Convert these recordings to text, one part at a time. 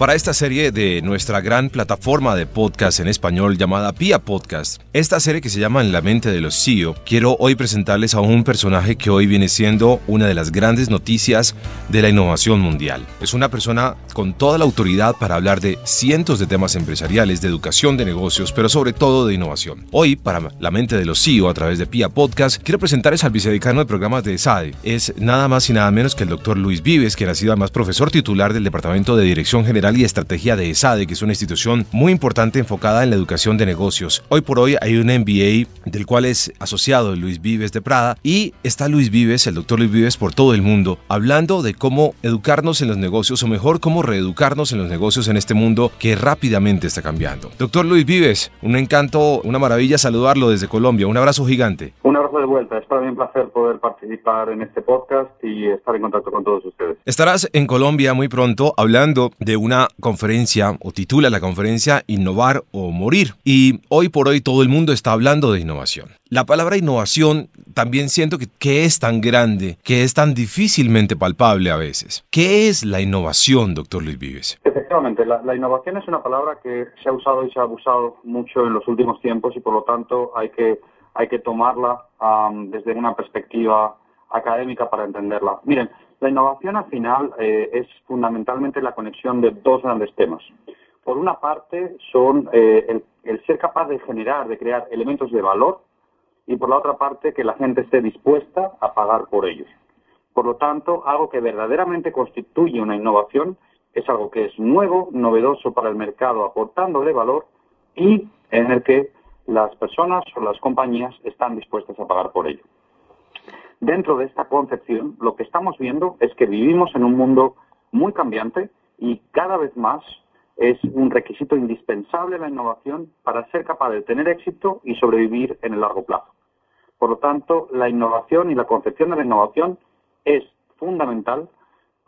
Para esta serie de nuestra gran plataforma de podcast en español llamada Pia Podcast, esta serie que se llama En la mente de los CEO, quiero hoy presentarles a un personaje que hoy viene siendo una de las grandes noticias de la innovación mundial. Es una persona con toda la autoridad para hablar de cientos de temas empresariales, de educación de negocios, pero sobre todo de innovación. Hoy, para la mente de los CEO a través de Pia Podcast, quiero presentarles al vicedecano de programas de SADE. Es nada más y nada menos que el doctor Luis Vives, quien ha sido además profesor titular del Departamento de Dirección General y Estrategia de ESADE, que es una institución muy importante enfocada en la educación de negocios. Hoy por hoy hay un MBA del cual es asociado Luis Vives de Prada y está Luis Vives, el doctor Luis Vives, por todo el mundo, hablando de cómo educarnos en los negocios o mejor cómo reeducarnos en los negocios en este mundo que rápidamente está cambiando. Doctor Luis Vives, un encanto, una maravilla saludarlo desde Colombia. Un abrazo gigante. Un abrazo de vuelta. Es para mí un placer poder participar en este podcast y estar en contacto con todos ustedes. Estarás en Colombia muy pronto hablando de una conferencia o titula la conferencia Innovar o Morir. Y hoy por hoy todo el mundo está hablando de innovación. La palabra innovación también siento que, es tan grande, que es tan difícilmente palpable a veces. ¿Qué es la innovación, doctor Luis Vives? Efectivamente, la, innovación es una palabra que se ha usado y se ha abusado mucho en los últimos tiempos y por lo tanto hay que, hay que tomarla desde una perspectiva académica para entenderla. Miren, la innovación al final eh, es fundamentalmente la conexión de dos grandes temas. Por una parte son eh, el, el ser capaz de generar, de crear elementos de valor y por la otra parte que la gente esté dispuesta a pagar por ellos. Por lo tanto, algo que verdaderamente constituye una innovación es algo que es nuevo, novedoso para el mercado, aportándole valor y en el que las personas o las compañías están dispuestas a pagar por ello. Dentro de esta concepción, lo que estamos viendo es que vivimos en un mundo muy cambiante y cada vez más es un requisito indispensable la innovación para ser capaz de tener éxito y sobrevivir en el largo plazo. Por lo tanto, la innovación y la concepción de la innovación es fundamental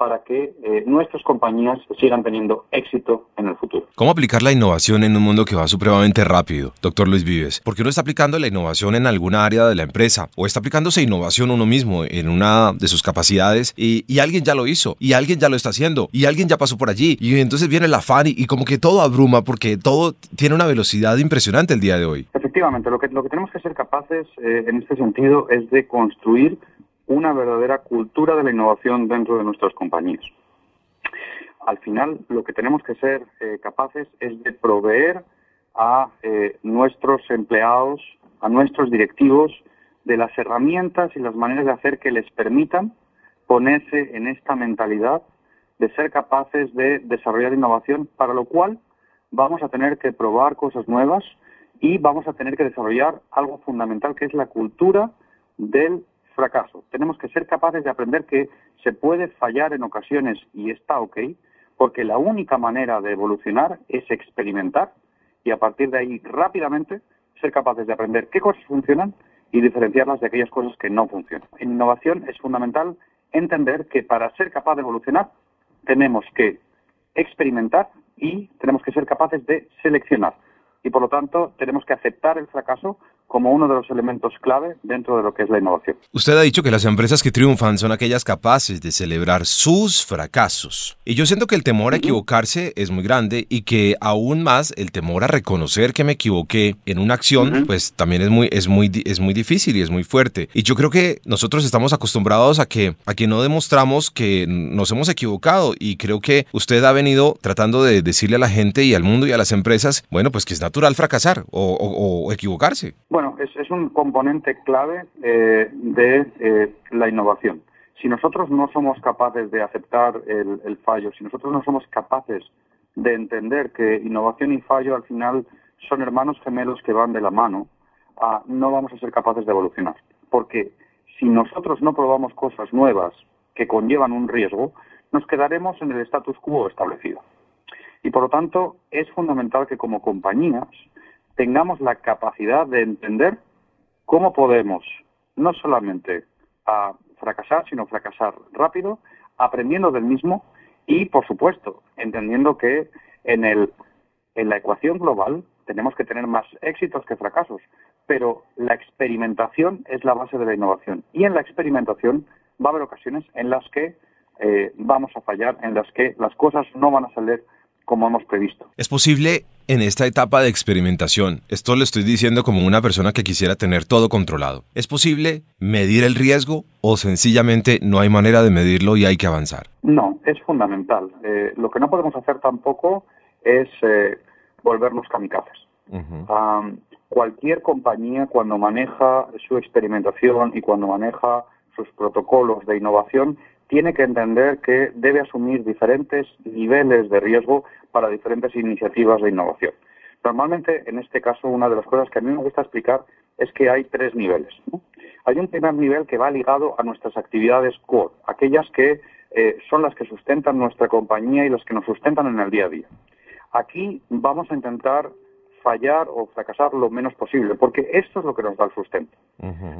para que eh, nuestras compañías sigan teniendo éxito en el futuro. ¿Cómo aplicar la innovación en un mundo que va supremamente rápido, doctor Luis Vives? ¿Por qué no está aplicando la innovación en alguna área de la empresa? ¿O está aplicándose innovación uno mismo en una de sus capacidades y, y, alguien ya lo hizo, y alguien ya lo está haciendo, y alguien ya pasó por allí, y entonces viene el afán y, y como que todo abruma porque todo tiene una velocidad impresionante el día de hoy? Efectivamente, lo que, lo que tenemos que ser capaces eh, en este sentido es de construir una verdadera cultura de la innovación dentro de nuestras compañías. Al final, lo que tenemos que ser eh, capaces es de proveer a eh, nuestros empleados, a nuestros directivos, de las herramientas y las maneras de hacer que les permitan ponerse en esta mentalidad de ser capaces de desarrollar innovación, para lo cual vamos a tener que probar cosas nuevas y vamos a tener que desarrollar algo fundamental que es la cultura del fracaso. Tenemos que ser capaces de aprender que se puede fallar en ocasiones y está ok, porque la única manera de evolucionar es experimentar y a partir de ahí rápidamente ser capaces de aprender qué cosas funcionan y diferenciarlas de aquellas cosas que no funcionan. En innovación es fundamental entender que para ser capaz de evolucionar tenemos que experimentar y tenemos que ser capaces de seleccionar. Y por lo tanto tenemos que aceptar el fracaso como uno de los elementos clave dentro de lo que es la innovación. Usted ha dicho que las empresas que triunfan son aquellas capaces de celebrar sus fracasos. Y yo siento que el temor a equivocarse es muy grande y que aún más el temor a reconocer que me equivoqué en una acción, uh -huh. pues también es muy, es, muy, es muy difícil y es muy fuerte. Y yo creo que nosotros estamos acostumbrados a que, a que no demostramos que nos hemos equivocado y creo que usted ha venido tratando de decirle a la gente y al mundo y a las empresas, bueno, pues que es natural fracasar o, o, o equivocarse. Bueno, es, es, un componente clave eh, de eh, la innovación. Si nosotros no somos capaces de aceptar el, el, fallo, si nosotros no somos capaces de entender que innovación y fallo al final son hermanos gemelos que van de la mano, ah, no vamos a ser capaces de evolucionar. Porque si nosotros no probamos cosas nuevas que conllevan un riesgo, nos quedaremos en el status quo establecido. Y por lo tanto, es fundamental que como compañías tengamos la capacidad de entender cómo podemos no solamente a fracasar, sino fracasar rápido, aprendiendo del mismo y, por supuesto, entendiendo que en, el, en la ecuación global tenemos que tener más éxitos que fracasos, pero la experimentación es la base de la innovación. Y en la experimentación va a haber ocasiones en las que eh, vamos a fallar, en las que las cosas no van a salir como hemos previsto. ¿Es posible en esta etapa de experimentación, esto lo estoy diciendo como una persona que quisiera tener todo controlado, ¿es posible medir el riesgo o sencillamente no hay manera de medirlo y hay que avanzar? No, es fundamental. Eh, lo que no podemos hacer tampoco es eh, volvernos kamikazes. cualquier compañía cuando maneja su experimentación y cuando maneja sus protocolos de innovación tiene que entender que debe asumir diferentes niveles de riesgo para diferentes iniciativas de innovación. Normalmente, en este caso, una de las cosas que a mí me gusta explicar es que hay tres niveles. Hay un primer nivel que va ligado a nuestras actividades core, aquellas que eh, son las que sustentan nuestra compañía y las que nos sustentan en el día a día. Aquí vamos a intentar fallar o fracasar lo menos posible, porque esto es lo que nos da el sustento.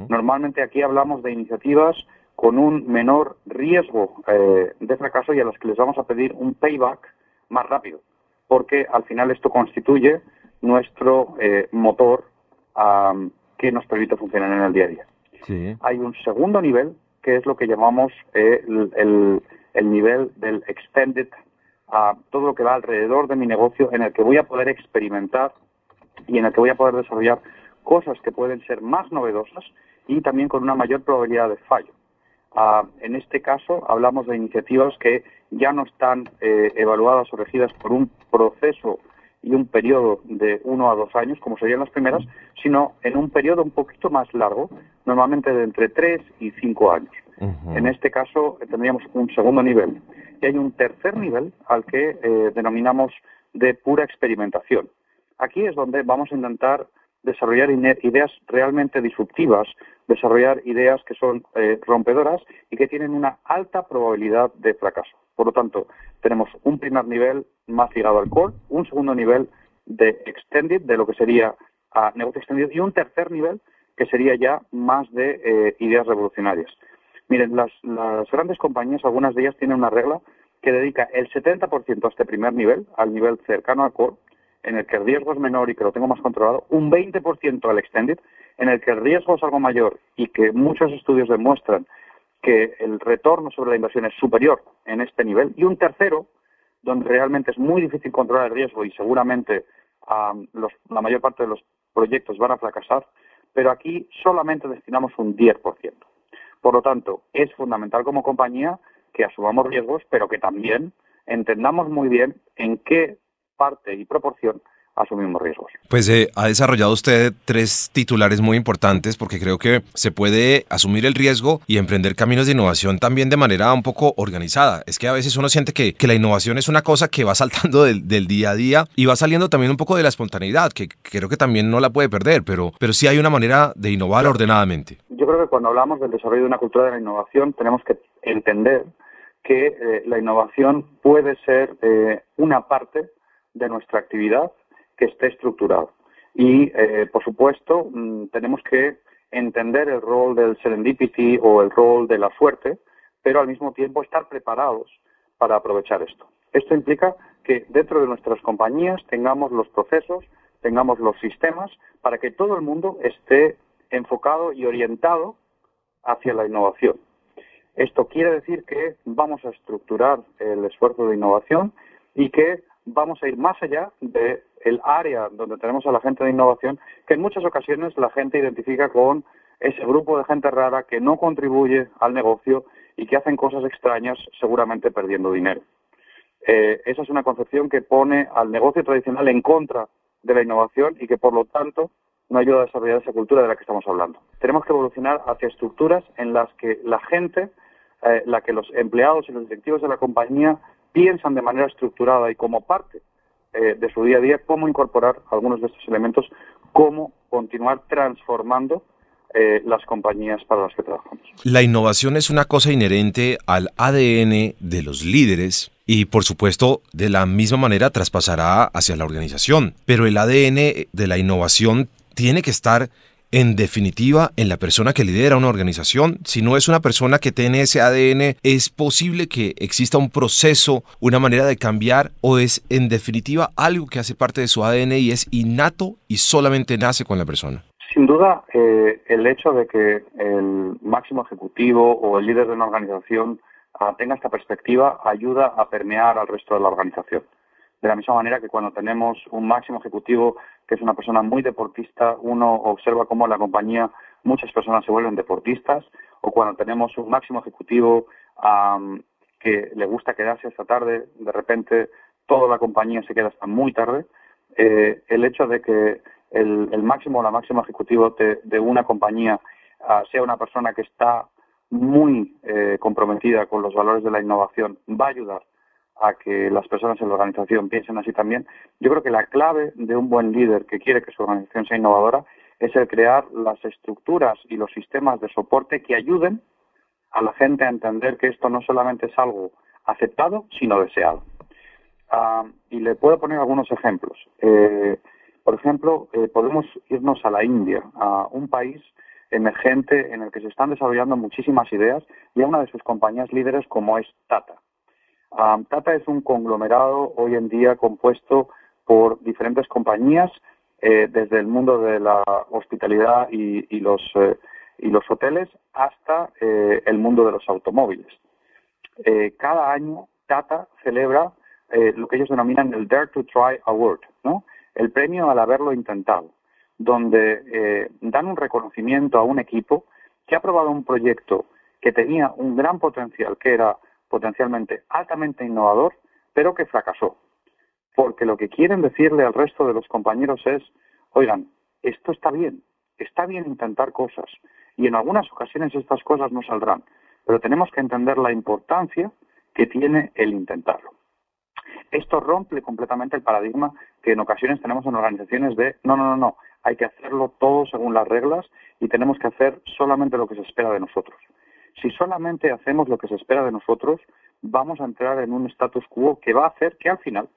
Normalmente aquí hablamos de iniciativas con un menor riesgo eh, de fracaso y a los que les vamos a pedir un payback más rápido, porque al final esto constituye nuestro eh, motor que nos permite funcionar en el día a día. Hay un segundo nivel que es lo que llamamos eh, el, el, nivel del extended, a todo lo que va alrededor de mi negocio en el que voy a poder experimentar y en el que voy a poder desarrollar cosas que pueden ser más novedosas y también con una mayor probabilidad de fallo. Ah, en este caso hablamos de iniciativas que ya no están eh, evaluadas o regidas por un proceso y un periodo de uno a dos años, como serían las primeras, sino en un periodo un poquito más largo, normalmente de entre tres y cinco años. En este caso eh, tendríamos un segundo nivel. Y hay un tercer nivel al que eh, denominamos de pura experimentación. Aquí es donde vamos a intentar desarrollar ideas realmente disruptivas, desarrollar ideas que son eh, rompedoras y que tienen una alta probabilidad de fracaso. Por lo tanto, tenemos un primer nivel más ligado al core, un segundo nivel de extended, de lo que sería a negocio extendido, y un tercer nivel que sería ya más de eh, ideas revolucionarias. Miren, las, las grandes compañías, algunas de ellas tienen una regla que dedica el 70% a este primer nivel, al nivel cercano al core, en el que el riesgo es menor y que lo tengo más controlado, un 20% al extended, en el que el riesgo es algo mayor y que muchos estudios demuestran que el retorno sobre la inversión es superior en este nivel, y un tercero, donde realmente es muy difícil controlar el riesgo y seguramente la mayor parte de los proyectos van a fracasar, pero aquí solamente destinamos un 10%. Por lo tanto, es fundamental como compañía que asumamos riesgos, pero que también entendamos muy bien en qué parte y proporción asumimos riesgos. Pues eh, ha desarrollado usted tres titulares muy importantes porque creo que se puede asumir el riesgo y emprender caminos de innovación también de manera un poco organizada. Es que a veces uno siente que, la innovación es una cosa que va saltando del, día a día y va saliendo también un poco de la espontaneidad, que creo que también no la puede perder, pero, pero sí hay una manera de innovar ordenadamente. Yo creo que cuando hablamos del desarrollo de una cultura de la innovación tenemos que entender que eh, la innovación puede ser eh, una parte de nuestra actividad que esté estructurado. Y, eh, por supuesto, mm, tenemos que entender el rol del serendipity o el rol de la suerte, pero al mismo tiempo estar preparados para aprovechar esto. Esto implica que dentro de nuestras compañías tengamos los procesos, tengamos los sistemas para que todo el mundo esté enfocado y orientado hacia la innovación. Esto quiere decir que vamos a estructurar el esfuerzo de innovación y que vamos a ir más allá del el área donde tenemos a la gente de innovación, que en muchas ocasiones la gente identifica con ese grupo de gente rara que no contribuye al negocio y que hacen cosas extrañas, seguramente perdiendo dinero. Eh, esa es una concepción que pone al negocio tradicional en contra de la innovación y que, por lo tanto, no ayuda a desarrollar esa cultura de la que estamos hablando. Tenemos que evolucionar hacia estructuras en las que la gente, eh, la que los empleados y los directivos de la compañía piensan de manera estructurada y como parte eh, de su día a día cómo incorporar algunos de estos elementos, cómo continuar transformando eh, las compañías para las que trabajamos. La innovación es una cosa inherente al ADN de los líderes y por supuesto de la misma manera traspasará hacia la organización, pero el ADN de la innovación tiene que estar en definitiva en la persona que lidera una organización. Si no es una persona que tiene ese ADN, es posible que exista un proceso, una manera de cambiar o es en definitiva algo que hace parte de su ADN y es innato y solamente nace con la persona. Sin duda, eh, el hecho de que el máximo ejecutivo o el líder de una organización ah, tenga esta perspectiva ayuda a permear al resto de la organización. De la misma manera que cuando tenemos un máximo ejecutivo que es una persona muy deportista, uno observa cómo en la compañía muchas personas se vuelven deportistas, o cuando tenemos un máximo ejecutivo que le gusta quedarse esta tarde, de repente toda la compañía se queda hasta muy tarde. Eh, el hecho de que el, máximo o la máxima ejecutivo de, una compañía ah, sea una persona que está muy eh, comprometida con los valores de la innovación va a ayudar a que las personas en la organización piensen así también. Yo creo que la clave de un buen líder que quiere que su organización sea innovadora es el crear las estructuras y los sistemas de soporte que ayuden a la gente a entender que esto no solamente es algo aceptado, sino deseado. Ah, y le puedo poner algunos ejemplos. Eh, por ejemplo, eh, podemos irnos a la India, a un país emergente en el que se están desarrollando muchísimas ideas y a una de sus compañías líderes como es Tata. Ah, Tata es un conglomerado hoy en día compuesto por diferentes compañías eh, desde el mundo de la hospitalidad y, los, eh, y los hoteles hasta el mundo de los automóviles. cada año Tata celebra lo que ellos denominan el Dare to Try Award, ¿no? el premio al haberlo intentado, donde eh, dan un reconocimiento a un equipo que ha probado un proyecto que tenía un gran potencial, que era potencialmente altamente innovador, pero que fracasó. Porque lo que quieren decirle al resto de los compañeros es, oigan, esto está bien, está bien intentar cosas, y en algunas ocasiones estas cosas no saldrán, pero tenemos que entender la importancia que tiene el intentarlo. Esto rompe completamente el paradigma que en ocasiones tenemos en organizaciones de no, no, no, no, hay que hacerlo todo según las reglas y tenemos que hacer solamente lo que se espera de nosotros. Si solamente hacemos lo que se espera de nosotros, vamos a entrar en un status quo que va a hacer que al final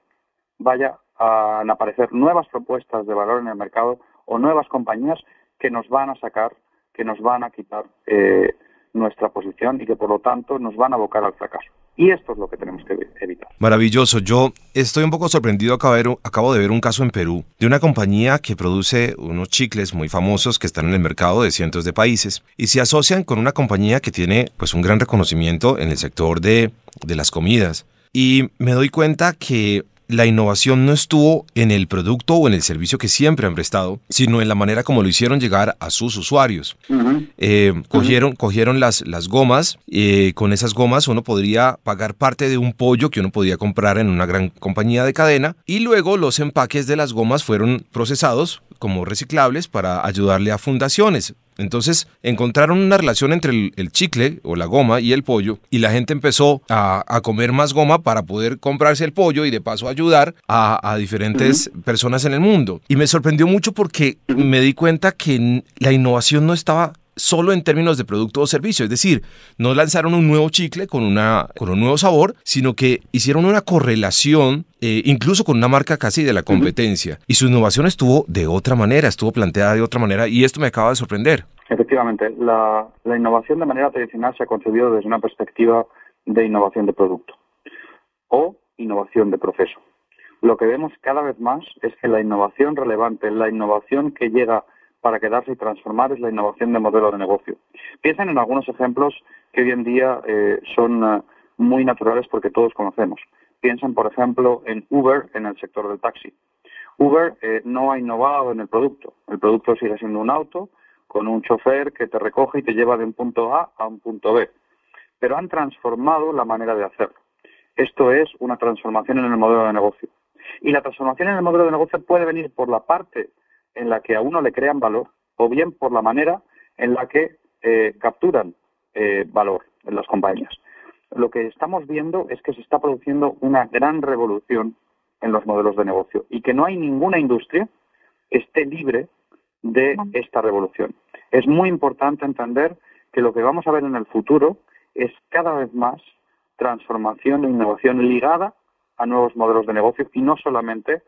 vaya a aparecer nuevas propuestas de valor en el mercado o nuevas compañías que nos van a sacar, que nos van a quitar eh, nuestra posición y que por lo tanto nos van a abocar al fracaso. Y esto es lo que tenemos que evitar. Maravilloso. Yo estoy un poco sorprendido. Acabo de, ver, un caso en Perú de una compañía que produce unos chicles muy famosos que están en el mercado de cientos de países y se asocian con una compañía que tiene pues un gran reconocimiento en el sector de, de las comidas. Y me doy cuenta que la innovación no estuvo en el producto o en el servicio que siempre han prestado, sino en la manera como lo hicieron llegar a sus usuarios. Eh, cogieron, cogieron las, las gomas, eh, con esas gomas uno podría pagar parte de un pollo que uno podía comprar en una gran compañía de cadena y luego los empaques de las gomas fueron procesados como reciclables para ayudarle a fundaciones. Entonces encontraron una relación entre el, chicle o la goma y el pollo y la gente empezó a, comer más goma para poder comprarse el pollo y de paso ayudar a, diferentes personas en el mundo. Y me sorprendió mucho porque me di cuenta que la innovación no estaba solo en términos de producto o servicio, es decir, no lanzaron un nuevo chicle con, una, con un nuevo sabor, sino que hicieron una correlación eh, incluso con una marca casi de la competencia. Y su innovación estuvo de otra manera, estuvo planteada de otra manera y esto me acaba de sorprender. Efectivamente, la, la innovación de manera tradicional se ha concebido desde una perspectiva de innovación de producto o innovación de proceso. Lo que vemos cada vez más es que la innovación relevante, la innovación que llega para quedarse y transformar es la innovación de modelo de negocio. Piensen en algunos ejemplos que hoy en día eh, son eh, muy naturales porque todos conocemos. Piensen, por ejemplo, en Uber en el sector del taxi. Uber eh, no ha innovado en el producto. El producto sigue siendo un auto con un chofer que te recoge y te lleva de un punto A a un punto B. Pero han transformado la manera de hacerlo. Esto es una transformación en el modelo de negocio. Y la transformación en el modelo de negocio puede venir por la parte en la que a uno le crean valor o bien por la manera en la que eh, capturan eh, valor en las compañías. Lo que estamos viendo es que se está produciendo una gran revolución en los modelos de negocio y que no hay ninguna industria que esté libre de esta revolución. Es muy importante entender que lo que vamos a ver en el futuro es cada vez más transformación e innovación ligada a nuevos modelos de negocio y no solamente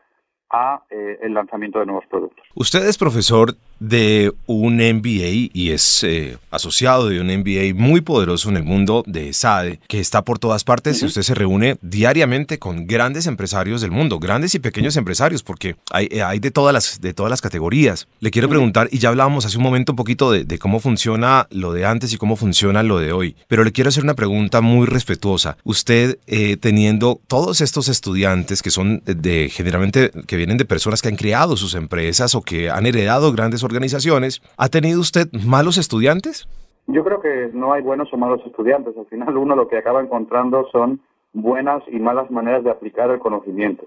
a eh, el lanzamiento de nuevos productos. Usted es profesor de un MBA y es eh, asociado de un MBA muy poderoso en el mundo de SADE, que está por todas partes y usted se reúne diariamente con grandes empresarios del mundo, grandes y pequeños empresarios, porque hay, eh, hay de, todas las, de todas las categorías. Le quiero preguntar, y ya hablábamos hace un momento un poquito de, cómo funciona lo de antes y cómo funciona lo de hoy, pero le quiero hacer una pregunta muy respetuosa. Usted, eh, teniendo todos estos estudiantes que son de, generalmente que vienen de personas que han creado sus empresas o que han heredado grandes organizaciones, ¿ha tenido usted malos estudiantes? Yo creo que no hay buenos o malos estudiantes. Al final uno lo que acaba encontrando son buenas y malas maneras de aplicar el conocimiento.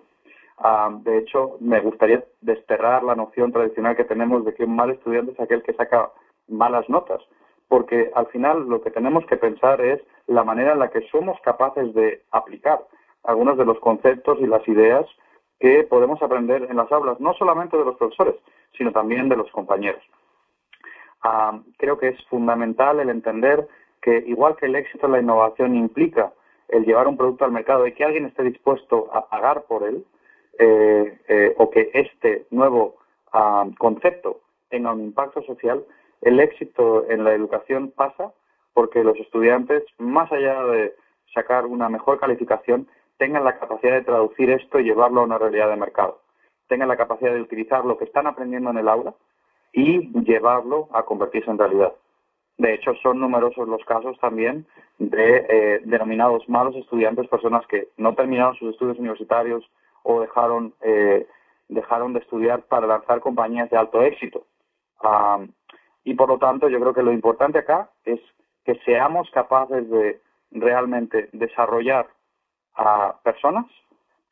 Ah, de hecho, me gustaría desterrar la noción tradicional que tenemos de que un mal estudiante es aquel que saca malas notas, porque al final lo que tenemos que pensar es la manera en la que somos capaces de aplicar algunos de los conceptos y las ideas que podemos aprender en las aulas, no solamente de los profesores, sino también de los compañeros. Ah, creo que es fundamental el entender que igual que el éxito en la innovación implica el llevar un producto al mercado y que alguien esté dispuesto a pagar por él, eh, eh, o que este nuevo ah, concepto tenga un impacto social, el éxito en la educación pasa porque los estudiantes, más allá de sacar una mejor calificación, tengan la capacidad de traducir esto y llevarlo a una realidad de mercado. Tengan la capacidad de utilizar lo que están aprendiendo en el aula y llevarlo a convertirse en realidad. De hecho, son numerosos los casos también de eh, denominados malos estudiantes, personas que no terminaron sus estudios universitarios o dejaron, eh, dejaron de estudiar para lanzar compañías de alto éxito. y por lo tanto, yo creo que lo importante acá es que seamos capaces de realmente desarrollar a personas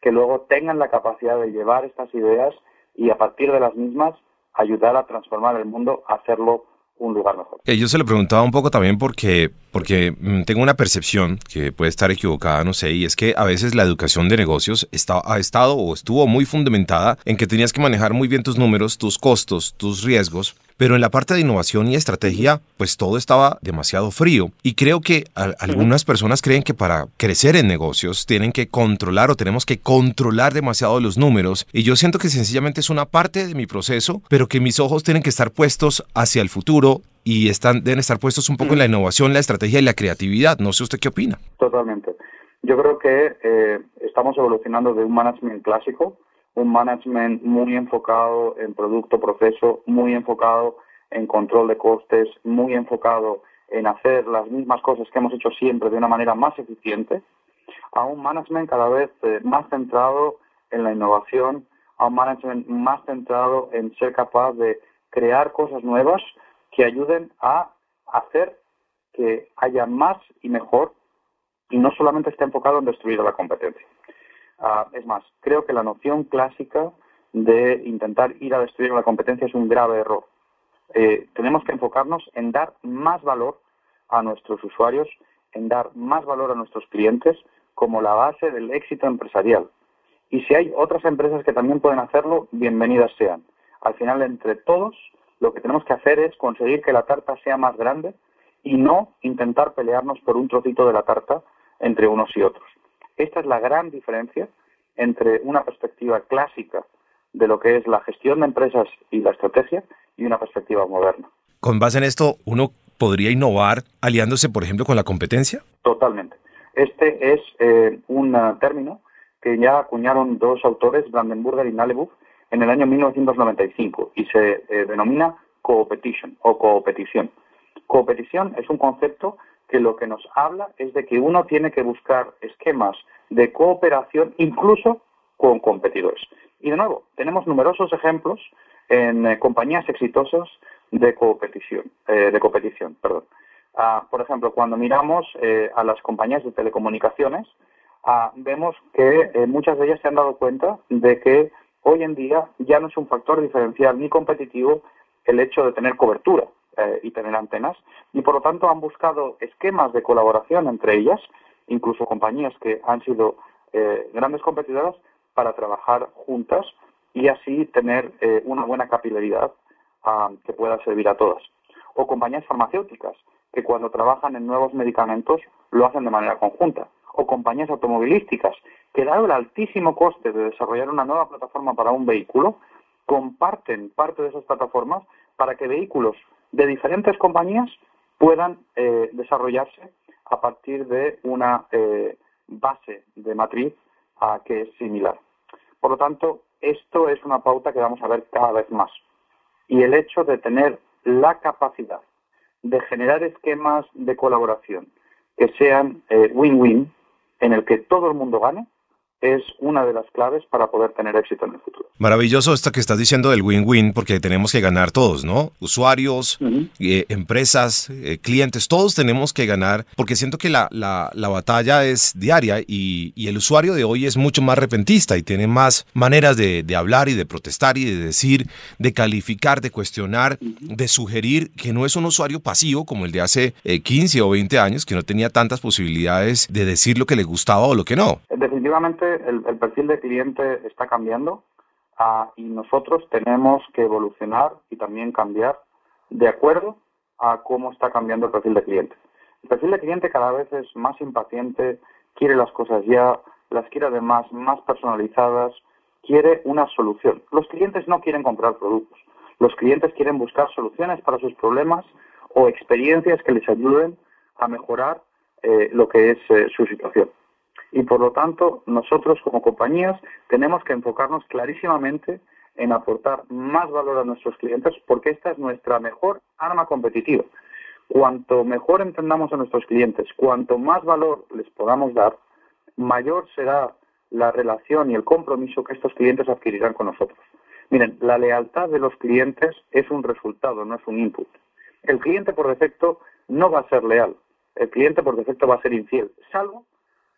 que luego tengan la capacidad de llevar estas ideas y a partir de las mismas ayudar a transformar el mundo, a hacerlo un lugar mejor. Eh, yo se lo preguntaba un poco también porque, porque mm, tengo una percepción que puede estar equivocada, no sé, y es que a veces la educación de negocios ha estado o estuvo muy fundamentada en que tenías que manejar muy bien tus números, tus costos, tus riesgos, pero en la parte de innovación y estrategia, pues todo estaba demasiado frío. Y creo que algunas personas creen que para crecer en negocios tienen que controlar o tenemos que controlar demasiado los números. Y yo siento que sencillamente es una parte de mi proceso, pero que mis ojos tienen que estar puestos hacia el futuro y están, deben estar puestos un poco en la innovación, la estrategia y la creatividad. No sé usted qué opina. Totalmente. Yo creo que eh, estamos evolucionando de un management clásico un management muy enfocado en producto, proceso, muy enfocado en control de costes, muy enfocado en hacer las mismas cosas que hemos hecho siempre de una manera más eficiente, a un management cada vez eh, más centrado en la innovación, a un management más centrado en ser capaz de crear cosas nuevas que ayuden a hacer que haya más y mejor y no solamente esté enfocado en destruir a la competencia. Ah, es más, creo que la noción clásica de intentar ir a destruir la competencia es un grave error. Eh, tenemos que enfocarnos en dar más valor a nuestros usuarios, en dar más valor a nuestros clientes como la base del éxito empresarial. Y si hay otras empresas que también pueden hacerlo, bienvenidas sean. Al final, entre todos, lo que tenemos que hacer es conseguir que la tarta sea más grande y no intentar pelearnos por un trocito de la tarta entre unos y otros. Esta es la gran diferencia entre una perspectiva clásica de lo que es la gestión de empresas y la estrategia y una perspectiva moderna. Con base en esto, ¿uno podría innovar aliándose, por ejemplo, con la competencia? Totalmente. Este es eh, un término que ya acuñaron dos autores, Brandenburger y Nalebuch, en el año 1995 y se eh, denomina competition o coopetición. Coopetición es un concepto que lo que nos habla es de que uno tiene que buscar esquemas de cooperación incluso con competidores. Y de nuevo, tenemos numerosos ejemplos en eh, compañías exitosas de competición. Eh, de competición perdón. Ah, por ejemplo, cuando miramos eh, a las compañías de telecomunicaciones, ah, vemos que muchas de ellas se han dado cuenta de que hoy en día ya no es un factor diferencial ni competitivo el hecho de tener cobertura. Eh, y tener antenas, y por lo tanto han buscado esquemas de colaboración entre ellas, incluso compañías que han sido eh, grandes competidoras, para trabajar juntas y así tener eh, una buena capilaridad ah, que pueda servir a todas. O compañías farmacéuticas, que cuando trabajan en nuevos medicamentos lo hacen de manera conjunta. O compañías automovilísticas, que dado el altísimo coste de desarrollar una nueva plataforma para un vehículo, comparten parte de esas plataformas para que vehículos de diferentes compañías puedan eh, desarrollarse a partir de una eh, base de matriz que es similar. Por lo tanto, esto es una pauta que vamos a ver cada vez más. Y el hecho de tener la capacidad de generar esquemas de colaboración que sean eh, win-win, en el que todo el mundo gane, es una de las claves para poder tener éxito en el futuro. Maravilloso esto que estás diciendo del win-win, porque tenemos que ganar todos, ¿no? Usuarios, eh, empresas, eh, clientes, todos tenemos que ganar, porque siento que la, la, la batalla es diaria y, y, el usuario de hoy es mucho más repentista y tiene más maneras de, de hablar y de protestar y de decir, de calificar, de cuestionar, de sugerir que no es un usuario pasivo como el de hace 15 eh, o 20 años, que no tenía tantas posibilidades de decir lo que le gustaba o lo que no. Definitivamente el, perfil de cliente está cambiando ah, y nosotros tenemos que evolucionar y también cambiar de acuerdo a cómo está cambiando el perfil de cliente. El perfil de cliente cada vez es más impaciente, quiere las cosas ya, las quiere además más personalizadas, quiere una solución. Los clientes no quieren comprar productos, los clientes quieren buscar soluciones para sus problemas o experiencias que les ayuden a mejorar eh, lo que es eh, su situación y por lo tanto nosotros como compañías tenemos que enfocarnos clarísimamente en aportar más valor a nuestros clientes porque esta es nuestra mejor arma competitiva. Cuanto mejor entendamos a nuestros clientes, cuanto más valor les podamos dar, mayor será la relación y el compromiso que estos clientes adquirirán con nosotros. Miren, la lealtad de los clientes es un resultado, no es un input. El cliente por defecto no va a ser leal, el cliente por defecto va a ser infiel, salvo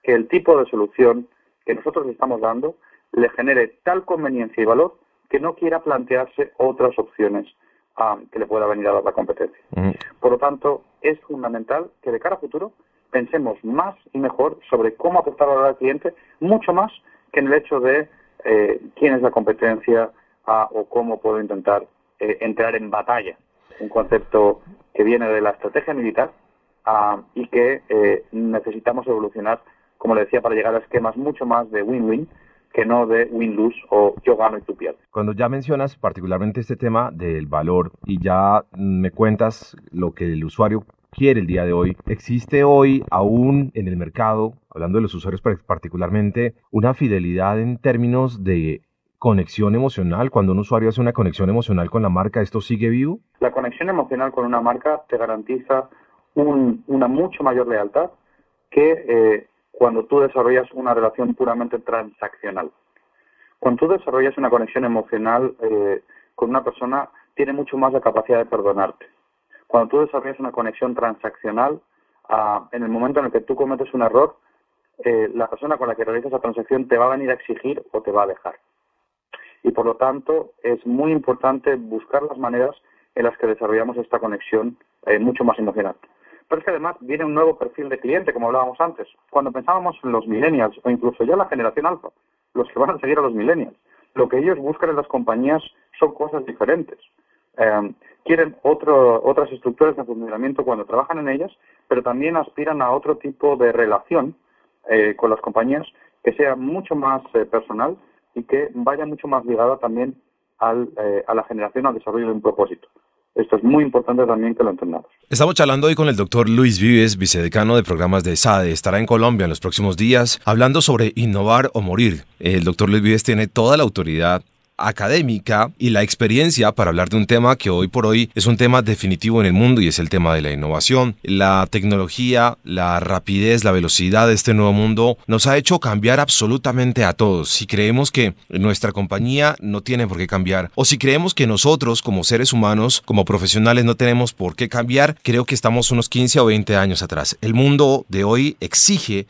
que el tipo de solución que nosotros le estamos dando le genere tal conveniencia y valor que no quiera plantearse otras opciones ah, que le pueda venir a dar la competencia. Por lo tanto, es fundamental que de cara a futuro pensemos más y mejor sobre cómo aportar valor al cliente, mucho más que en el hecho de eh, quién es la competencia ah, o cómo puedo intentar eh, entrar en batalla. Un concepto que viene de la estrategia militar ah, y que eh, necesitamos evolucionar como le decía, para llegar a esquemas mucho más de win-win que no de win-lose o yo gano y tú pierdes. Cuando ya mencionas particularmente este tema del valor y ya me cuentas lo que el usuario quiere el día de hoy, ¿existe hoy aún en el mercado, hablando de los usuarios particularmente, una fidelidad en términos de conexión emocional? Cuando un usuario hace una conexión emocional con la marca, ¿esto sigue vivo? La conexión emocional con una marca te garantiza una mucho mayor lealtad que eh, cuando tú desarrollas una relación puramente transaccional. Cuando tú desarrollas una conexión emocional eh, con una persona, tiene mucho más la capacidad de perdonarte. Cuando tú desarrollas una conexión transaccional, ah, en el momento en el que tú cometes un error, eh, la persona con la que realizas esa transacción te va a venir a exigir o te va a dejar. Y por lo tanto, es muy importante buscar las maneras en las que desarrollamos esta conexión eh, mucho más emocional. Pero es que además viene un nuevo perfil de cliente, como hablábamos antes. Cuando pensábamos en los millennials o incluso ya la generación alfa, los que van a seguir a los millennials, lo que ellos buscan en las compañías son cosas diferentes. Eh, quieren otras estructuras de funcionamiento cuando trabajan en ellas, pero también aspiran a otro tipo de relación eh, con las compañías que sea mucho más eh, personal y que vaya mucho más ligada también al, a la generación, al desarrollo de un propósito. Esto es muy importante también que lo entendamos. Estamos charlando hoy con el doctor Luis Vives, vicedecano de programas de SADE. Estará en Colombia en los próximos días hablando sobre innovar o morir. El doctor Luis Vives tiene toda la autoridad académica y la experiencia para hablar de un tema que hoy por hoy es un tema definitivo en el mundo y es el tema de la innovación. La tecnología, la rapidez, la velocidad de este nuevo mundo nos ha hecho cambiar absolutamente a todos. Si creemos que nuestra compañía no tiene por qué cambiar o si creemos que nosotros como seres humanos, como profesionales no tenemos por qué cambiar, creo que estamos unos 15 o 20 años atrás. El mundo de hoy exige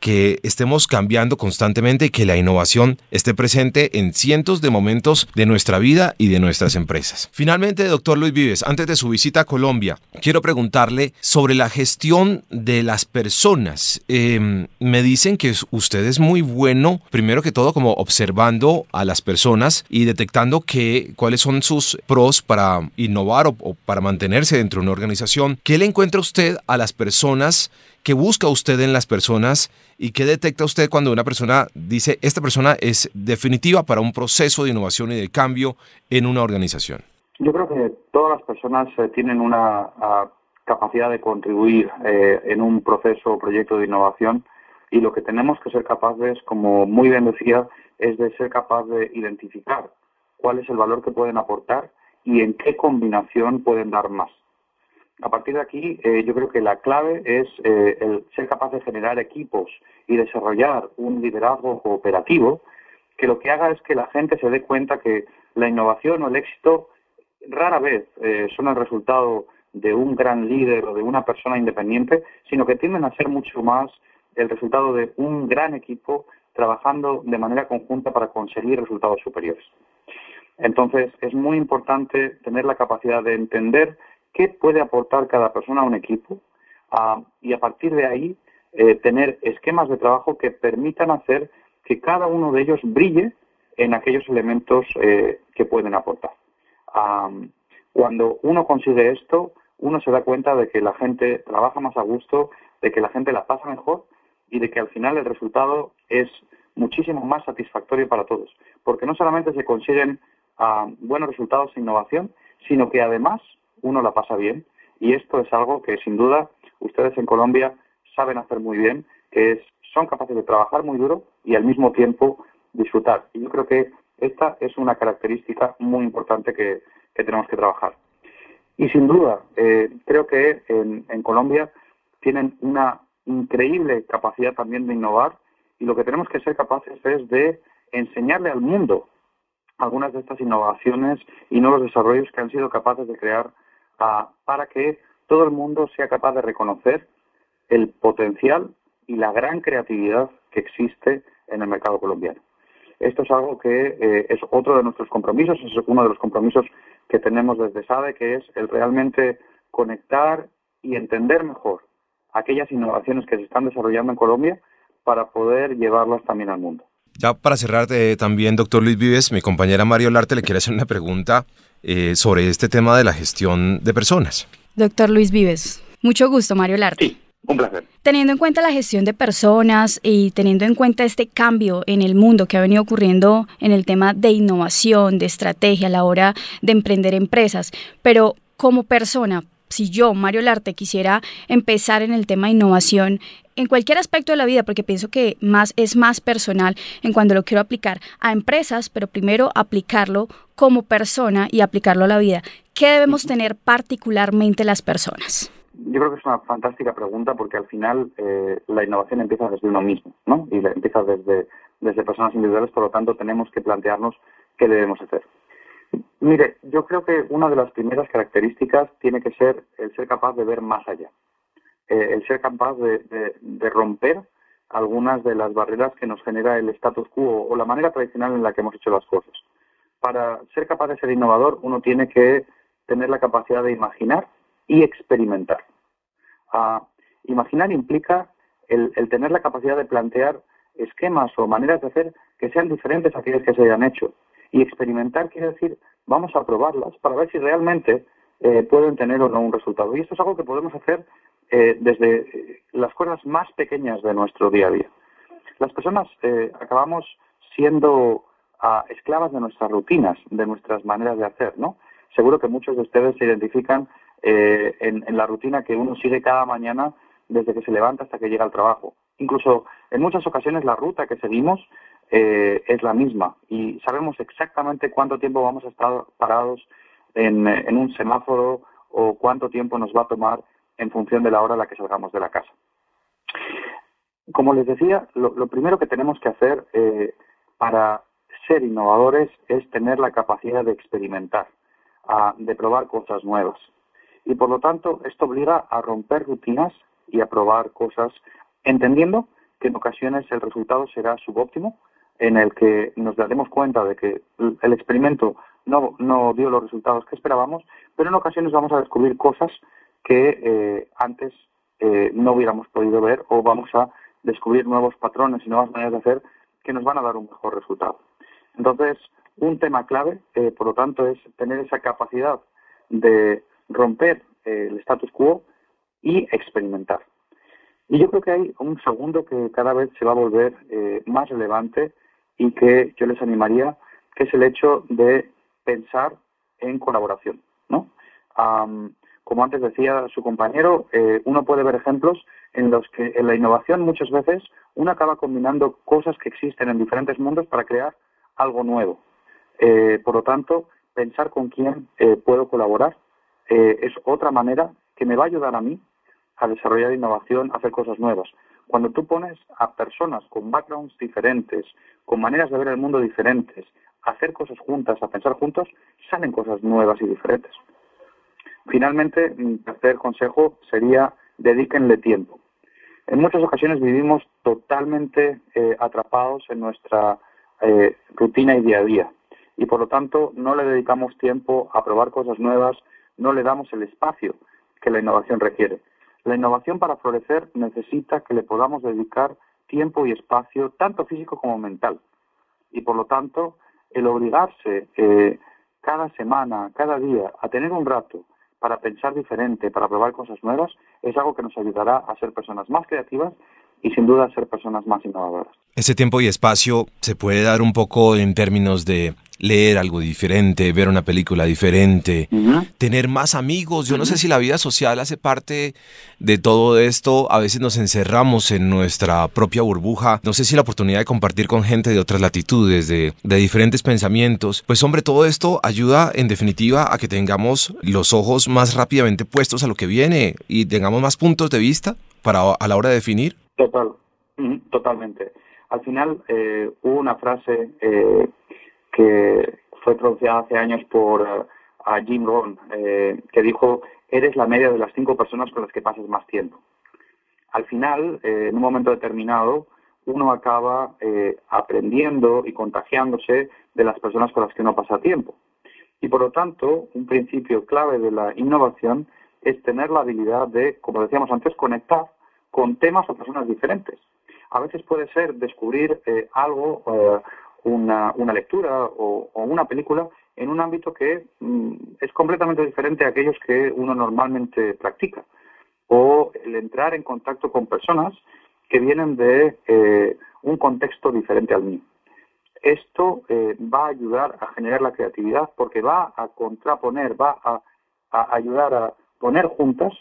que estemos cambiando constantemente y que la innovación esté presente en cientos de momentos de nuestra vida y de nuestras empresas. Finalmente, doctor Luis Vives, antes de su visita a Colombia, quiero preguntarle sobre la gestión de las personas. Em, me dicen que usted es muy bueno, primero que todo, como observando a las personas y detectando que, cuáles son sus pros para innovar o, o para mantenerse dentro de una organización. ¿Qué le encuentra usted a las personas ¿Qué busca usted en las personas y qué detecta usted cuando una persona dice, esta persona es definitiva para un proceso de innovación y de cambio en una organización? Yo creo que todas las personas eh, tienen una ah, capacidad de contribuir eh, en un proceso o proyecto de innovación y lo que tenemos que ser capaces, como muy bien decía, es de ser capaz de identificar cuál es el valor que pueden aportar y en qué combinación pueden dar más. A partir de aquí, eh, yo creo que la clave es eh, el ser capaz de generar equipos y desarrollar un liderazgo cooperativo que lo que haga es que la gente se dé cuenta que la innovación o el éxito rara vez eh, son el resultado de un gran líder o de una persona independiente, sino que tienden a ser mucho más el resultado de un gran equipo trabajando de manera conjunta para conseguir resultados superiores. Entonces, es muy importante tener la capacidad de entender qué puede aportar cada persona a un equipo y a partir de ahí eh, tener esquemas de trabajo que permitan hacer que cada uno de ellos brille en aquellos elementos eh, que pueden aportar. Cuando uno consigue esto, uno se da cuenta de que la gente trabaja más a gusto, de que la gente la pasa mejor y de que al final el resultado es muchísimo más satisfactorio para todos, porque no solamente se consiguen ah, buenos resultados e innovación, sino que además uno la pasa bien y esto es algo que sin duda ustedes en Colombia saben hacer muy bien, que es son capaces de trabajar muy duro y al mismo tiempo disfrutar. Y yo creo que esta es una característica muy importante que, tenemos que trabajar. Y sin duda, eh, creo que en Colombia tienen una increíble capacidad también de innovar y lo que tenemos que ser capaces es de enseñarle al mundo algunas de estas innovaciones y nuevos desarrollos que han sido capaces de crear ah, para que todo el mundo sea capaz de reconocer el potencial y la gran creatividad que existe en el mercado colombiano. Esto es algo que eh, es otro de nuestros compromisos, es uno de los compromisos que tenemos desde SADE, que es el realmente conectar y entender mejor aquellas innovaciones que se están desarrollando en Colombia para poder llevarlas también al mundo. Ya para cerrar, eh, también, doctor Luis Vives, mi compañera Mario Larte le quiere hacer una pregunta eh, sobre este tema de la gestión de personas. Doctor Luis Vives, mucho gusto, Mario Larte. Sí, un placer. Teniendo en cuenta la gestión de personas y teniendo en cuenta este cambio en el mundo que ha venido ocurriendo en el tema de innovación, de estrategia a la hora de emprender empresas, pero como persona, si yo, Mario Larte, quisiera empezar en el tema de innovación en cualquier aspecto de la vida, porque pienso que más es más personal en cuando lo quiero aplicar a empresas, pero primero aplicarlo como persona y aplicarlo a la vida. ¿Qué debemos tener particularmente las personas? Yo creo que es una fantástica pregunta porque al final eh, la innovación empieza desde uno mismo, ¿no? Y empieza desde, desde personas individuales, por lo tanto tenemos que plantearnos qué debemos hacer. Mire, yo creo que una de las primeras características tiene que ser el ser capaz de ver más allá, eh, el ser capaz de, romper algunas de las barreras que nos genera el status quo o la manera tradicional en la que hemos hecho las cosas. Para ser capaz de ser innovador, uno tiene que tener la capacidad de imaginar y experimentar. Ah, imaginar implica el, tener la capacidad de plantear esquemas o maneras de hacer que sean diferentes a aquellas que se hayan hecho y experimentar quiere decir, vamos a probarlas para ver si realmente eh, pueden tener o no un resultado. Y esto es algo que podemos hacer eh, desde eh, las cosas más pequeñas de nuestro día a día. Las personas acabamos siendo ah, esclavas de nuestras rutinas, de nuestras maneras de hacer, ¿no? Seguro que muchos de ustedes se identifican en, en la rutina que uno sigue cada mañana desde que se levanta hasta que llega al trabajo. Incluso en muchas ocasiones la ruta que seguimos eh, es la misma y sabemos exactamente cuánto tiempo vamos a estar parados en, un semáforo o cuánto tiempo nos va a tomar en función de la hora a la que salgamos de la casa. Como les decía, lo, primero que tenemos que hacer eh, para ser innovadores es tener la capacidad de experimentar, de probar cosas nuevas. Y por lo tanto, esto obliga a romper rutinas y a probar cosas, entendiendo que en ocasiones el resultado será subóptimo, en el que nos daremos cuenta de que el experimento no, no dio los resultados que esperábamos, pero en ocasiones vamos a descubrir cosas que eh, antes eh, no hubiéramos podido ver o vamos a descubrir nuevos patrones y nuevas maneras de hacer que nos van a dar un mejor resultado. Entonces, un tema clave, eh, por lo tanto, es tener esa capacidad de romper el status quo y experimentar. Y yo creo que hay un segundo que cada vez se va a volver más relevante y que yo les animaría, que es el hecho de pensar en colaboración, ¿no? Como antes decía su compañero, eh, uno puede ver ejemplos en los que en la innovación muchas veces uno acaba combinando cosas que existen en diferentes mundos para crear algo nuevo. Eh, por lo tanto, pensar con quién eh, puedo colaborar es otra manera que me va a ayudar a mí a desarrollar innovación, a hacer cosas nuevas. Cuando tú pones a personas con backgrounds diferentes, con maneras de ver el mundo diferentes, a hacer cosas juntas, a pensar juntos, salen cosas nuevas y diferentes. Finalmente, mi tercer consejo sería dedíquenle tiempo. En muchas ocasiones vivimos totalmente eh, atrapados en nuestra eh, rutina y día a día y por lo tanto no le dedicamos tiempo a probar cosas nuevas, no le damos el espacio que la innovación requiere. La innovación para florecer necesita que le podamos dedicar tiempo y espacio, tanto físico como mental. Y por lo tanto, el obligarse eh, cada semana, cada día, a tener un rato para pensar diferente, para probar cosas nuevas, es algo que nos ayudará a ser personas más creativas y sin duda ser personas más innovadoras. Ese tiempo y espacio se puede dar un poco en términos de leer algo diferente, ver una película diferente, tener más amigos. Yo no sé si la vida social hace parte de todo esto. A veces nos encerramos en nuestra propia burbuja. No sé si la oportunidad de compartir con gente de otras latitudes, de, de diferentes pensamientos. Pues hombre, todo esto ayuda en definitiva a que tengamos los ojos más rápidamente puestos a lo que viene y tengamos más puntos de vista para a la hora de definir. Total, totalmente. Al final eh, hubo una frase eh, que fue pronunciada hace años por eh, Jim Rohn, eh, que dijo, eres la media de las cinco personas con las que pasas más tiempo. Al final, eh, en un momento determinado, uno acaba aprendiendo y contagiándose de las personas con las que uno pasa tiempo. Y por lo tanto, un principio clave de la innovación es tener la habilidad de, como decíamos antes, conectar con temas o personas diferentes. A veces puede ser descubrir algo una, una lectura o, una película en un ámbito que mm, es completamente diferente a aquellos que uno normalmente practica. O el entrar en contacto con personas que vienen de eh, un contexto diferente al mío. Esto eh, va a ayudar a generar la creatividad porque va a contraponer, va a ayudar a poner juntas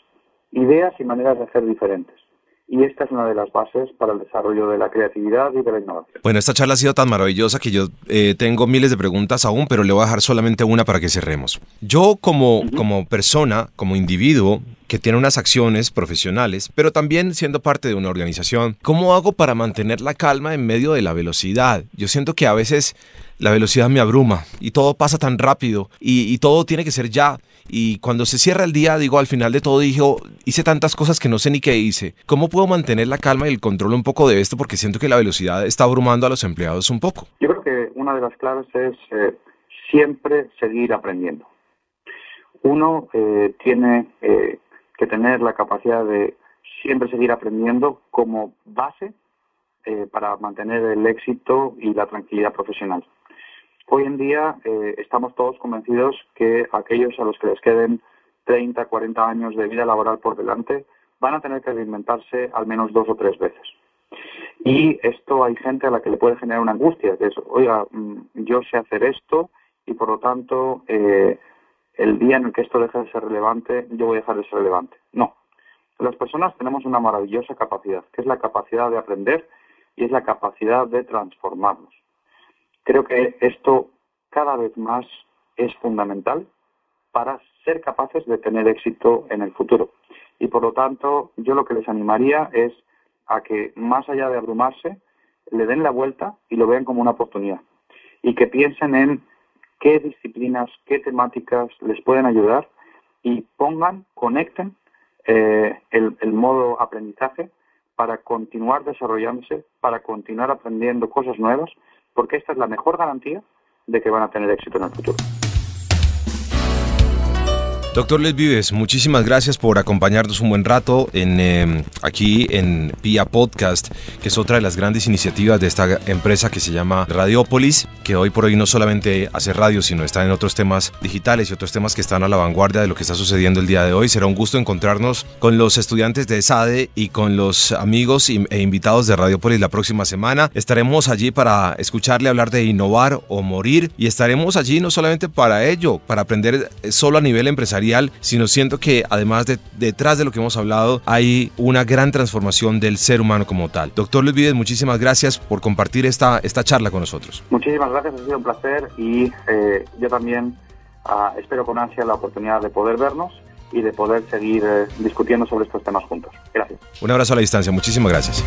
ideas y maneras de hacer diferentes y esta es una de las bases para el desarrollo de la creatividad y de la innovación. Bueno, esta charla ha sido tan maravillosa que yo eh, tengo miles de preguntas aún, pero le voy a dejar solamente una para que cerremos. Yo como, como persona, como individuo, que tiene unas acciones profesionales, pero también siendo parte de una organización, ¿cómo hago para mantener la calma en medio de la velocidad? Yo siento que a veces la velocidad me abruma y todo pasa tan rápido y, todo tiene que ser ya. Y cuando se cierra el día, digo, al final de todo, digo, hice tantas cosas que no sé ni qué hice. ¿Cómo puedo mantener la calma y el control un poco de esto? Porque siento que la velocidad está abrumando a los empleados un poco. Yo creo que una de las claves es eh, siempre seguir aprendiendo. Uno eh, tiene eh, que tener la capacidad de siempre seguir aprendiendo como base para mantener el éxito y la tranquilidad profesional. Hoy en día eh, estamos todos convencidos que aquellos a los que les queden 30, 40 años de vida laboral por delante van a tener que reinventarse al menos dos o tres veces. Y esto hay gente a la que le puede generar una angustia, que es, oiga, mm, yo sé hacer esto y por lo tanto eh, el día en el que esto deje de ser relevante, yo voy a dejar de ser relevante. No. Las personas tenemos una maravillosa capacidad, que es la capacidad de aprender y es la capacidad de transformarnos. Creo que esto cada vez más es fundamental para ser capaces de tener éxito en el futuro. Y por lo tanto, yo lo que les animaría es a que más allá de abrumarse, le den la vuelta y lo vean como una oportunidad. Y que piensen en qué disciplinas, qué temáticas les pueden ayudar y pongan, conecten eh, el, el modo aprendizaje para continuar desarrollándose, para continuar aprendiendo cosas nuevas porque esta es la mejor garantía de que van a tener éxito en el futuro. Doctor Les Vives, muchísimas gracias por acompañarnos un buen rato en, em, aquí en PIA Podcast, que es otra de las grandes iniciativas de esta empresa que se llama Radiopolis, que hoy por hoy no solamente hace radio, sino está en otros temas digitales y otros temas que están a la vanguardia de lo que está sucediendo el día de hoy. Será un gusto encontrarnos con los estudiantes de SADE y con los amigos e invitados de Radiopolis la próxima semana. Estaremos allí para escucharle hablar de innovar o morir y estaremos allí no solamente para ello, para aprender solo a nivel empresarial, sino siento que además de detrás de lo que hemos hablado hay una gran transformación del ser humano como tal. Doctor Luis Vides, muchísimas gracias por compartir esta, esta charla con nosotros. Muchísimas gracias, ha sido un placer y eh, yo también ah, espero con ansia la oportunidad de poder vernos y de poder seguir eh, discutiendo sobre estos temas juntos. Gracias. Un abrazo a la distancia, muchísimas gracias.